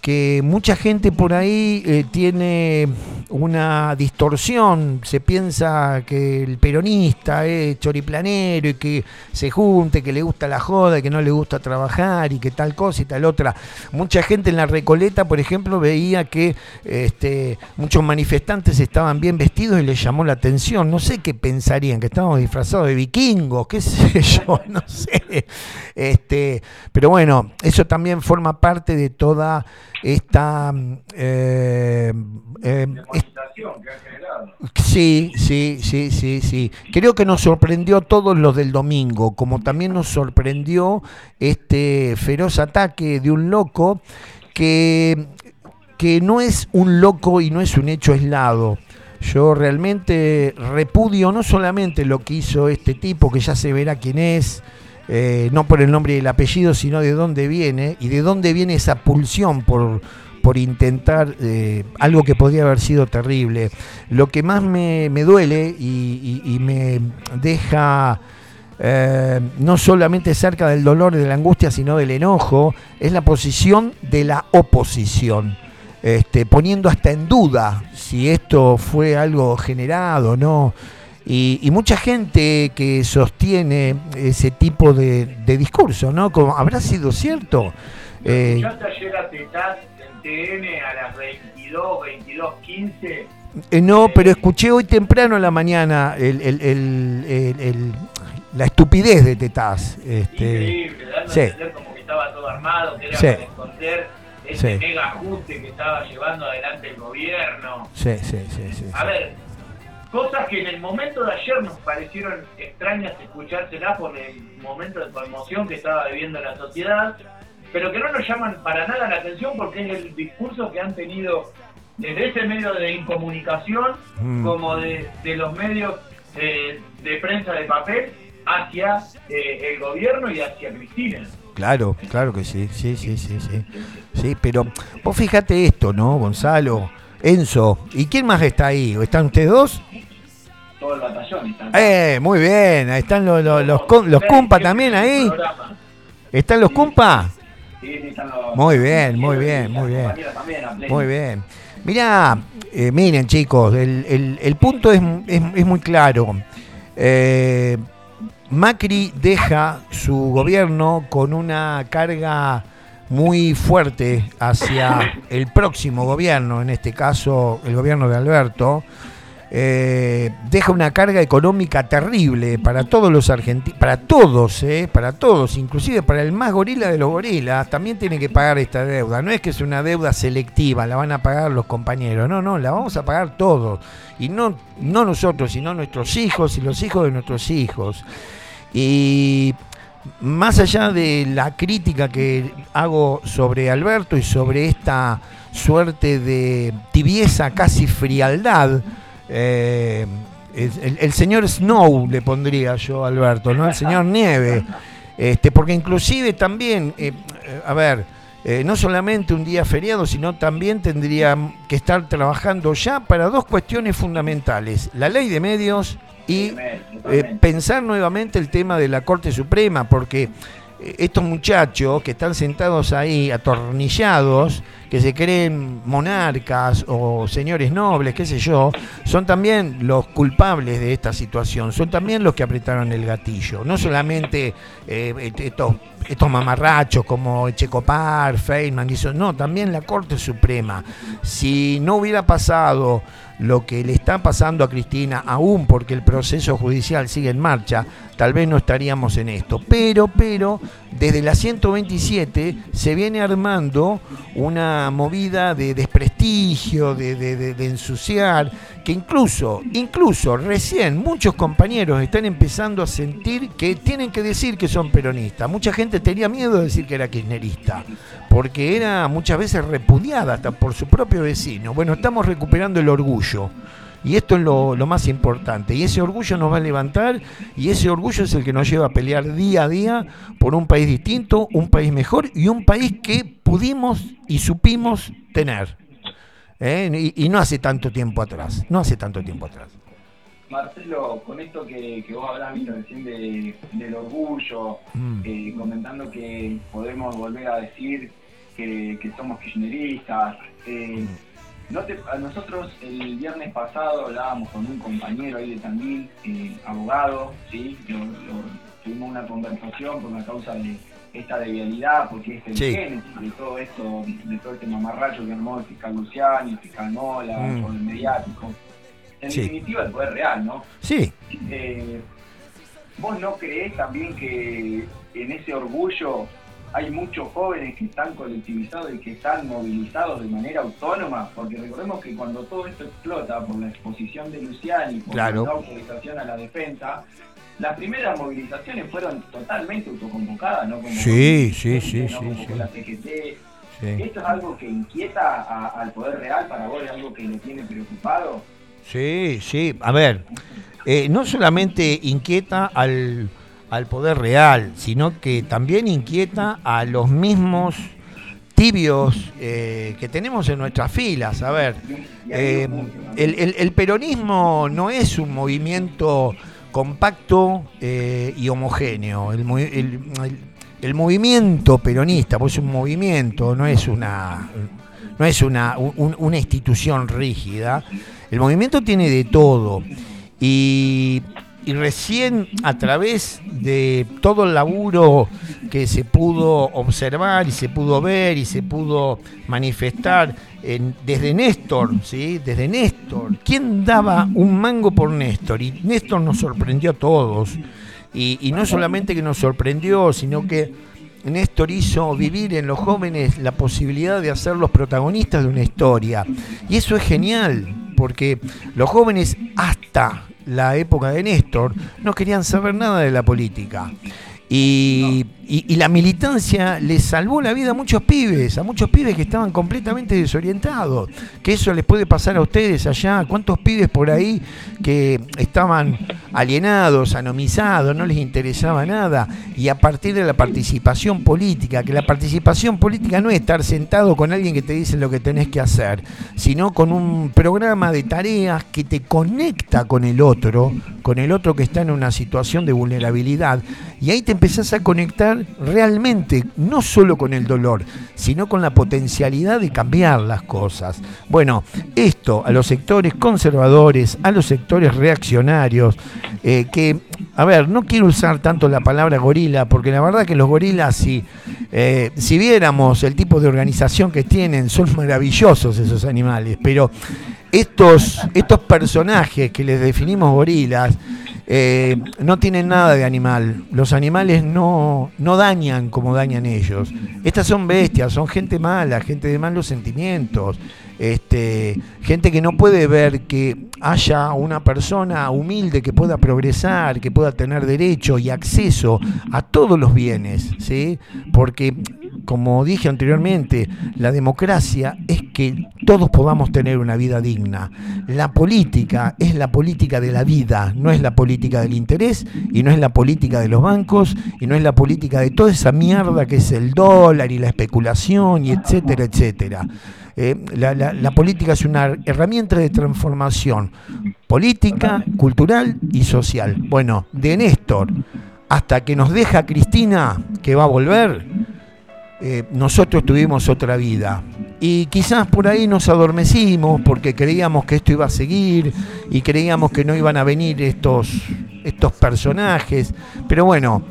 que mucha gente por ahí eh, tiene una distorsión, se piensa que el peronista es choriplanero y que se junte, que le gusta la joda, que no le gusta trabajar y que tal cosa y tal otra. Mucha gente en la Recoleta, por ejemplo, veía que este, muchos manifestantes estaban bien vestidos y les llamó la atención. No sé qué pensarían, que estábamos disfrazados de vikingos, qué sé yo, no sé. Este, pero bueno, eso también forma parte de toda esta mm, eh, eh. Sí, sí, sí, sí, sí. Creo que nos sorprendió a todos los del domingo, como también nos sorprendió este feroz ataque de un loco que, que no es un loco y no es un hecho aislado. Yo realmente repudio no solamente lo que hizo este tipo, que ya se verá quién es, eh, no por el nombre y el apellido, sino de dónde viene y de dónde viene esa pulsión por, por intentar eh, algo que podría haber sido terrible. Lo que más me, me duele y, me deja eh, no solamente cerca del dolor y de la angustia, sino del enojo, es la posición de la oposición. Este, poniendo hasta en duda si esto fue algo generado o no. Y, y mucha gente que sostiene ese tipo de, de discurso, ¿no? Como, ¿Habrá sido cierto? Eh, ¿Escuchaste ayer a Tetaz en TN a las 22, 22, 15? Eh, no, pero escuché hoy temprano en la mañana el, el- el- el- la estupidez de Tetaz. Este, Increíble, dando sí. a entender como que estaba todo armado, que era Sí. para esconder ese Sí. mega ajuste que estaba llevando adelante el gobierno. sí, sí, sí, sí, A ver, cosas que en el momento de ayer nos parecieron extrañas escuchárselas por el momento de conmoción que estaba viviendo la sociedad, pero que no nos llaman para nada la atención porque es el discurso que han tenido desde ese medio de incomunicación Mm. como de, de los medios eh, de prensa de papel hacia eh, el gobierno y hacia Cristina. Claro, claro que sí, sí, sí, sí, sí. Sí, pero vos fíjate esto, ¿no, Gonzalo? Enzo, ¿y quién más está ahí? ¿Están ustedes dos? Todo el batallón está. Eh, muy bien, ahí están los, los, los, cum- los cumpa también ahí. ¿Están los cumpa? Sí, sí, están los- Muy bien, muy bien, muy bien. Muy bien. Mirá, eh, miren chicos, el, el- el punto es, es- es muy claro. Eh, Macri deja su gobierno con una carga muy fuerte hacia el próximo gobierno, en este caso el gobierno de Alberto. Eh, deja una carga económica terrible para todos los argentinos, para todos, eh, para todos, inclusive para el más gorila de los gorilas, también tiene que pagar esta deuda. No es que es una deuda selectiva, la van a pagar los compañeros, no, no, la vamos a pagar todos. Y no, no nosotros, sino nuestros hijos y los hijos de nuestros hijos. Y más allá de la crítica que hago sobre Alberto y sobre esta suerte de tibieza, casi frialdad, eh, el, el señor Snow le pondría yo a Alberto, ¿no? El señor Nieve. Este, porque inclusive también, eh, eh, a ver, eh, no solamente un día feriado, sino también tendría que estar trabajando ya para dos cuestiones fundamentales, la ley de medios y eh, pensar nuevamente el tema de la Corte Suprema, porque estos muchachos que están sentados ahí atornillados, que se creen monarcas o señores nobles, qué sé yo, son también los culpables de esta situación, son también los que apretaron el gatillo, no solamente eh, estos, estos mamarrachos como Echecopar, Feynman, y eso, no, también la Corte Suprema. Si no hubiera pasado lo que le está pasando a Cristina, aún porque el proceso judicial sigue en marcha, tal vez no estaríamos en esto. Pero, pero, desde la 127 se viene armando una movida de desprestigio, de, de- ensuciar, que incluso, incluso recién muchos compañeros están empezando a sentir que tienen que decir que son peronistas. Mucha gente tenía miedo de decir que era kirchnerista, porque era muchas veces repudiada hasta por su propio vecino. Bueno, estamos recuperando el orgullo. Y esto es lo, lo más importante. Y ese orgullo nos va a levantar y ese orgullo es el que nos lleva a pelear día a día por un país distinto, un país mejor y un país que pudimos y supimos tener. ¿eh? Y, y no hace tanto tiempo atrás. No hace tanto tiempo atrás. Marcelo, con esto que, que vos hablás recién de- del orgullo, Mm. eh, comentando que podemos volver a decir que, que somos kirchneristas, eh, no te- a nosotros el viernes pasado hablábamos con un compañero ahí de Tandil, eh, abogado, ¿sí? Lo- lo- tuvimos una conversación por una causa de esta de vialidad, porque es el Sí. génesis de todo esto, de todo este mamarracho que armó el fiscal Luciani, el fiscal Mola, Mm. el mediático. En Sí. definitiva, el poder real, ¿no? Sí, Eh, ¿Vos no creés también que en ese orgullo hay muchos jóvenes que están colectivizados y que están movilizados de manera autónoma? Porque recordemos que cuando todo esto explota por la exposición de Luciani, por Claro. la autorización a la defensa, las primeras movilizaciones fueron totalmente autoconvocadas, ¿no? Como Sí, sí, sí, no como sí. la CGT. sí. ¿Esto es algo que inquieta a- al Poder Real para vos? ¿Es algo que lo tiene preocupado? Sí, sí. A ver, eh, no solamente inquieta al, al poder real, sino que también inquieta a los mismos tibios eh, que tenemos en nuestras filas. A ver, eh, el, peronismo no es un movimiento compacto eh, y homogéneo. El, movi- el- el- el movimiento peronista, pues es un movimiento, no es una, no es una, un- una institución rígida. El movimiento tiene de todo. Y, y recién a través de todo el laburo que se pudo observar y se pudo ver y se pudo manifestar en- desde Néstor, ¿sí? Desde Néstor. ¿Quién daba un mango por Néstor? Y Néstor nos sorprendió a todos. Y, y no solamente que nos sorprendió, sino que Néstor hizo vivir en los jóvenes la posibilidad de ser los protagonistas de una historia. Y eso es genial, porque los jóvenes hasta la época de Néstor no querían saber nada de la política. Y, y- la militancia les salvó la vida a muchos pibes, a muchos pibes que estaban completamente desorientados. Que eso les puede pasar a ustedes allá. ¿Cuántos pibes por ahí que estaban alienados, anomizados, no les interesaba nada? Y a partir de la participación política, que la participación política no es estar sentado con alguien que te dice lo que tenés que hacer, sino con un programa de tareas que te conecta con el otro, con el otro que está en una situación de vulnerabilidad. Y ahí te empezás a conectar realmente, no solo con el dolor, sino con la potencialidad de cambiar las cosas. Bueno, esto a los sectores conservadores, a los sectores reaccionarios, eh, que, a ver, no quiero usar tanto la palabra gorila, porque la verdad que los gorilas, si, eh, si viéramos el tipo de organización que tienen, son maravillosos esos animales, pero estos, estos personajes que les definimos gorilas, eh, no tienen nada de animal. Los animales no, no dañan como dañan ellos. Estas son bestias, son gente mala, gente de malos sentimientos. Este, gente que no puede ver que haya una persona humilde que pueda progresar, que pueda tener derecho y acceso a todos los bienes, ¿sí? Porque como dije anteriormente, la democracia es que todos podamos tener una vida digna. La política es la política de la vida, no es la política del interés y no es la política de los bancos y no es la política de toda esa mierda que es el dólar y la especulación y etcétera, etcétera. Eh, la, la- la política es una herramienta de transformación política, cultural y social. Bueno, de Néstor hasta que nos deja Cristina, que va a volver, eh, nosotros tuvimos otra vida. Y quizás por ahí nos adormecimos porque creíamos que esto iba a seguir y creíamos que no iban a venir estos, estos personajes. Pero bueno,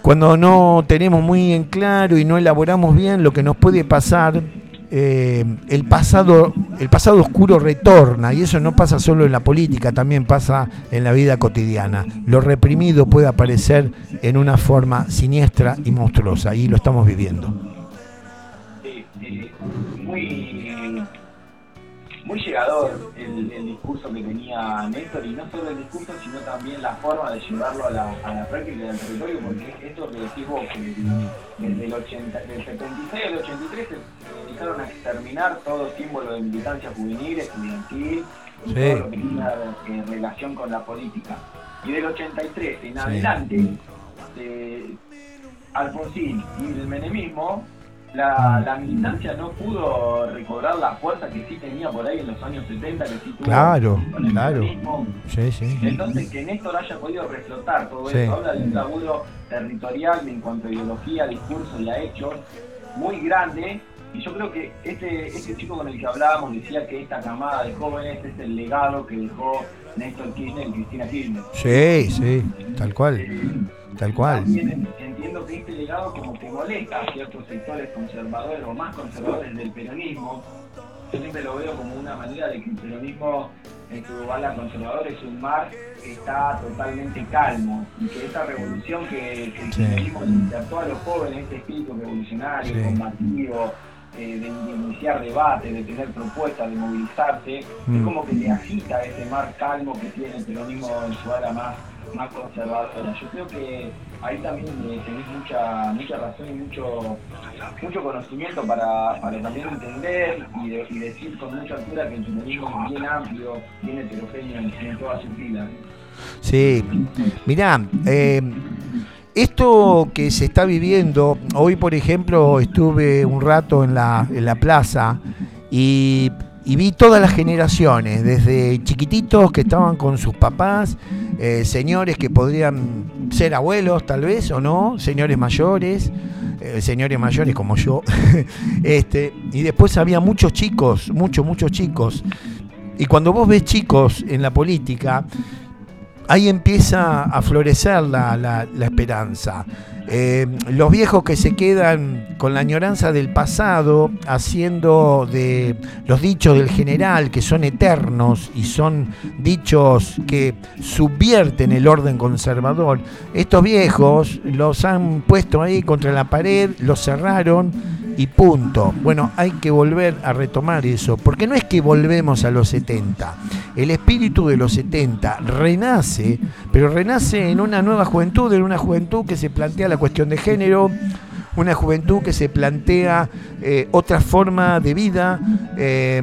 cuando no tenemos muy en claro y no elaboramos bien lo que nos puede pasar, eh, el, pasado, el pasado oscuro retorna y eso no pasa solo en la política, también pasa en la vida cotidiana. Lo reprimido puede aparecer en una forma siniestra y monstruosa y lo estamos viviendo. Sí, sí, muy llegador el, el discurso que tenía Néstor, y no solo el discurso, sino también la forma de llevarlo a la, a la práctica del territorio, porque esto que decís vos, que desde el, 80, del 76 al 83 se, dedicaron a exterminar todo símbolo de militancia juvenil, estudiantil, y Sí. todo lo que tenga eh, relación con la política. Y del 83 en adelante, eh, Alfonsín y el menemismo, la, la militancia no pudo recobrar la fuerza que sí tenía por ahí en los años 70, que sí tuvo Claro, con el claro. Sí, sí. Entonces, que Néstor haya podido reflotar todo Sí. eso, habla de un laburo territorial en cuanto a ideología, discurso y a hechos muy grande. Y yo creo que este, este chico con el que hablábamos decía que esta camada de jóvenes es el legado que dejó Néstor Kirchner y Cristina Kirchner. Sí, sí, tal cual, tal cual. También entiendo que este legado como que molesta a ciertos sectores conservadores o más conservadores del peronismo. Yo siempre lo veo como una manera de que el peronismo en su bala conservador es un mar que está totalmente calmo y que esta revolución que, que el peronismo a los jóvenes, este espíritu revolucionario, Sí. combativo, eh, de, de iniciar debate, de tener propuestas, de movilizarse, es Mm. como que le agita ese mar calmo que tiene el peronismo en su ala más, más conservadora. Yo creo que ahí también eh, tenés mucha, mucha razón y mucho, mucho conocimiento para, para también entender y, de- y decir con mucha altura que el peronismo es bien amplio, bien heterogéneo en, todas sus filas. Sí, mirá, eh, esto que se está viviendo, hoy por ejemplo estuve un rato en la, en la plaza y vi todas las generaciones, desde chiquititos que estaban con sus papás, eh, señores que podrían ser abuelos tal vez o no, señores mayores, eh, señores mayores como yo, este, y después había muchos chicos, muchos, muchos chicos. Y cuando vos ves chicos en la política, ahí empieza a florecer la, esperanza. Eh, los viejos que se quedan con la añoranza del pasado, haciendo de los dichos del general, que son eternos y son dichos que subvierten el orden conservador, estos viejos los han puesto ahí contra la pared, los cerraron y punto. Bueno, hay que volver a retomar eso, porque no es que volvemos a los 70. El espíritu de los 70 renace, pero renace en una nueva juventud, en una juventud que se plantea la cuestión de género, una juventud que se plantea eh, otra forma de vida. eh,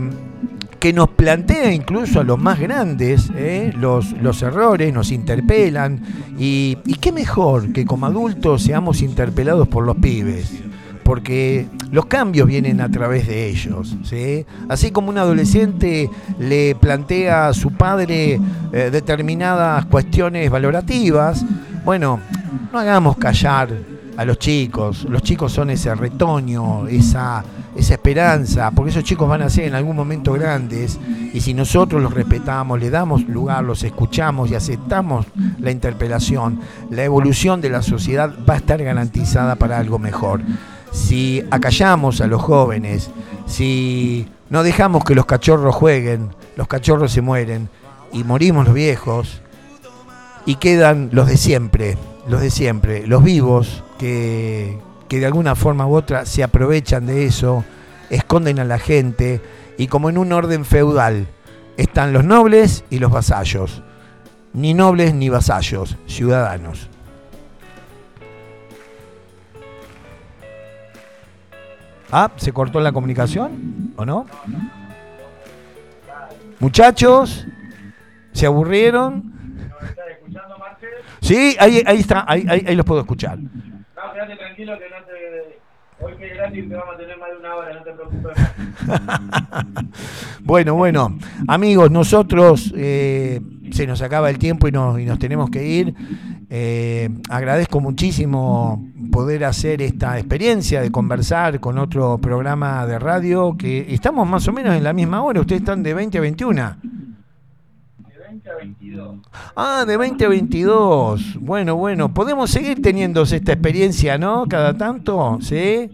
que nos plantea incluso a los más grandes eh, los, los errores, nos interpelan. Y, y qué mejor que como adultos seamos interpelados por los pibes porque los cambios vienen a través de ellos. ¿sí? Así como un adolescente le plantea a su padre eh, determinadas cuestiones valorativas, bueno, no hagamos callar a los chicos. Los chicos son ese retoño, esa, esa esperanza, porque esos chicos van a ser en algún momento grandes y si nosotros los respetamos, le damos lugar, los escuchamos y aceptamos la interpelación, la evolución de la sociedad va a estar garantizada para algo mejor si acallamos a los jóvenes, si no dejamos que los cachorros jueguen, los cachorros se mueren y morimos los viejos y quedan los de siempre, los de siempre, los vivos que, que de alguna forma u otra se aprovechan de eso esconden a la gente y como en un orden feudal están los nobles y los vasallos. Ni nobles ni vasallos, ciudadanos. Ah, ¿se cortó la comunicación? ¿O no? Muchachos, ¿se aburrieron? Sí, ahí, ahí está, ahí, ahí, ahí los puedo escuchar. No, quédate tranquilo que no te... Hoy que gratis te vamos a tener más de una hora, no te preocupes. Bueno, bueno, amigos, nosotros eh, se nos acaba el tiempo y nos, y nos tenemos que ir. Eh, agradezco muchísimo poder hacer esta experiencia de conversar con otro programa de radio que estamos más o menos en la misma hora. Ustedes están de 20 a 21. De 20 a 22. Ah, de 20 a 22. Bueno, bueno, podemos seguir teniendo esta experiencia, ¿no? Cada tanto, ¿sí?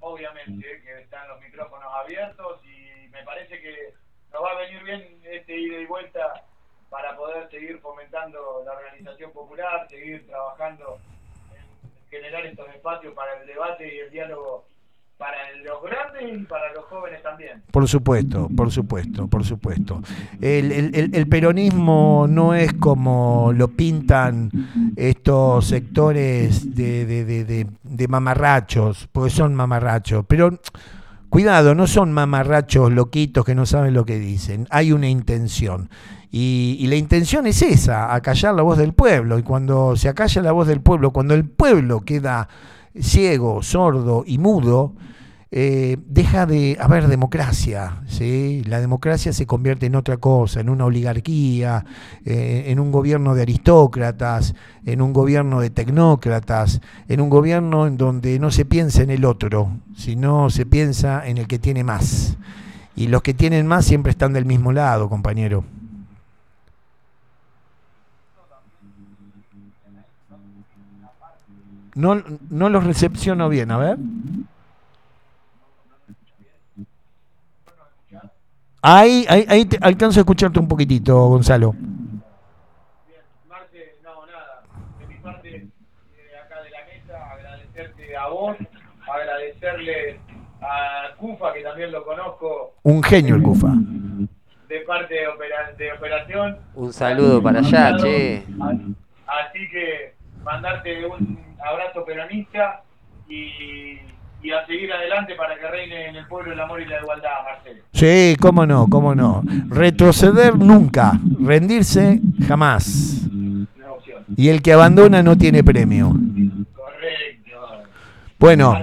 Obviamente que están los micrófonos abiertos y me parece que nos va a venir bien este ida y vuelta seguir fomentando la organización popular, seguir trabajando en generar estos espacios para el debate y el diálogo para los grandes y para los jóvenes también. Por supuesto, por supuesto, por supuesto. El, el- peronismo no es como lo pintan estos sectores de- de- de- de mamarrachos, porque son mamarrachos, pero cuidado, no son mamarrachos loquitos que no saben lo que dicen, hay una intención. Y, la intención es esa, acallar la voz del pueblo. Y cuando se acalla la voz del pueblo, cuando el pueblo queda ciego, sordo y mudo, eh, deja de haber democracia. ¿sí? La democracia se convierte en otra cosa, en una oligarquía, eh, en un gobierno de aristócratas, en un gobierno de tecnócratas, en un gobierno en donde no se piensa en el otro, sino se piensa en el que tiene más. Y los que tienen más siempre están del mismo lado, compañero. No, no los recepciono bien, a ver. Ahí, ahí, ahí te- alcanzo a escucharte un poquitito, Gonzalo. Bien, Marce, no, nada. De mi parte, eh, acá de la mesa, agradecerte a vos, agradecerle a Cufa, que también lo conozco, Un genio el Cufa. de parte de, opera- de operación. Un saludo para allá, che. Así que mandarte un abrazo peronista y, y a seguir adelante para que reine en el pueblo el amor y la igualdad, Marcelo. Sí, cómo no, cómo no. Retroceder nunca, rendirse jamás. Una opción. Y el que abandona no tiene premio. Correcto. Bueno,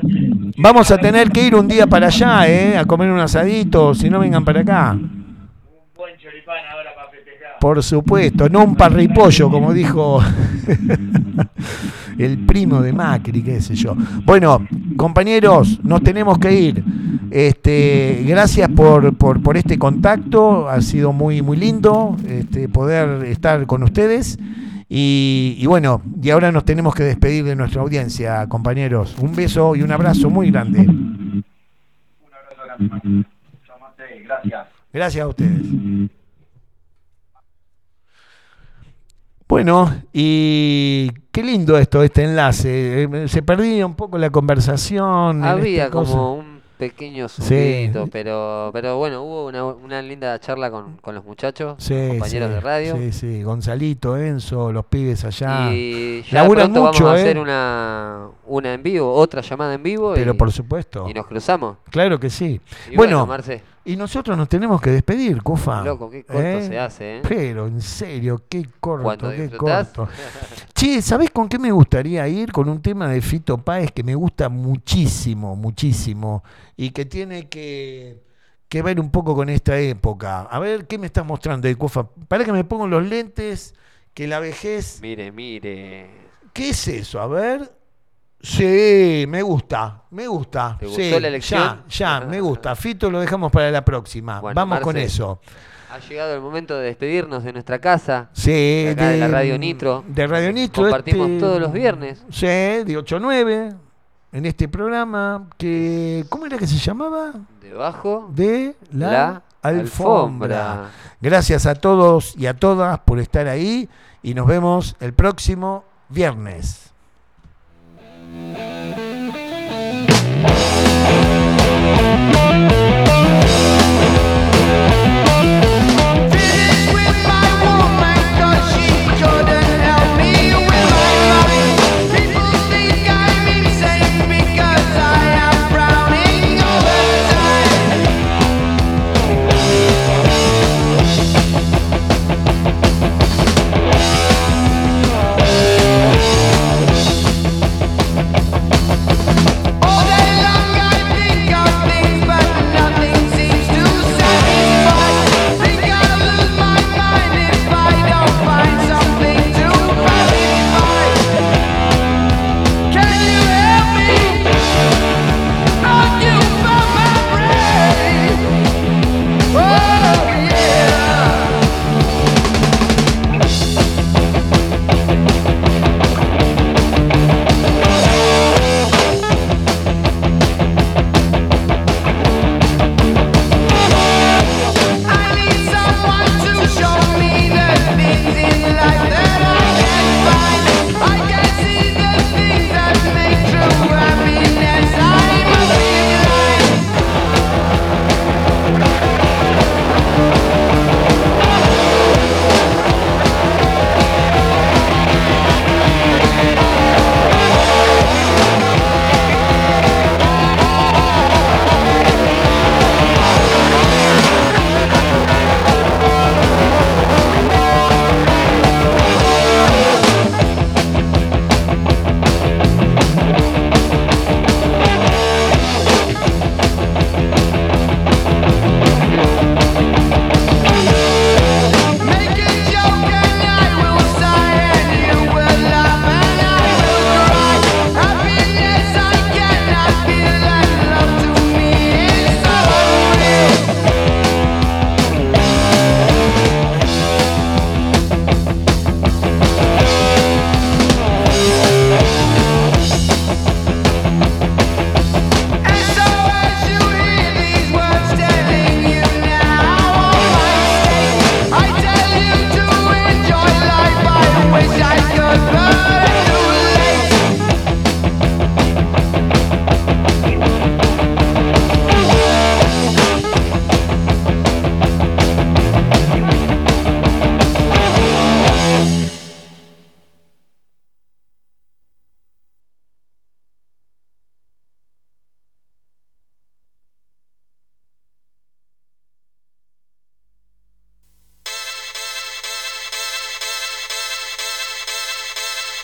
vamos a tener que ir un día para allá, ¿eh? A comer un asadito, si no vengan para acá. Un buen choripán. Por supuesto, no un parripollo, como dijo el primo de Macri, qué sé yo. Bueno, compañeros, nos tenemos que ir. Este, gracias por, por, por este contacto, ha sido muy, muy lindo este, poder estar con ustedes. Y, y bueno, y ahora nos tenemos que despedir de nuestra audiencia, compañeros. Un beso y un abrazo muy grande. Un abrazo grande. Gracias. Gracias a ustedes. Bueno, y qué lindo esto, este enlace. Eh, Se perdía un poco la conversación. Había cosa. como un pequeño Sí. subito, pero, pero bueno, hubo una, una linda charla con, con los muchachos, Sí, compañeros sí, de radio. Sí, sí, Gonzalito, Enzo, los pibes allá. Y ya Laburan pronto mucho, vamos a ¿eh? hacer una, una en vivo, otra llamada en vivo Pero y, por supuesto. y nos cruzamos. Claro que sí. Y Bueno, Marce, Y nosotros nos tenemos que despedir, Cufa. loco, qué corto ¿Eh? se hace, ¿eh? Pero, en serio, qué corto, qué disfrutás. corto. Che, ¿sabés con qué me gustaría ir? Con un tema de Fito Páez que me gusta muchísimo, muchísimo. Y que tiene que, que ver un poco con esta época. A ver, ¿qué me estás mostrando, Cufa? Para que me pongo los lentes, que la vejez... Mire, mire. ¿Qué es eso? A ver. Sí, me gusta, me gusta. ¿Te sí, gustó la elección? Ya, ya, me gusta. Fito lo dejamos para la próxima. Bueno, Vamos con eso. Ha llegado el momento de despedirnos de nuestra casa. Sí, de acá de la Radio Nitro. De Radio Nitro. Compartimos este, todos los viernes. Sí, de 8 a 9. En este programa que. ¿Cómo era que se llamaba? Debajo De la, la alfombra. alfombra. Gracias a todos y a todas por estar ahí. Y nos vemos el próximo viernes. Thank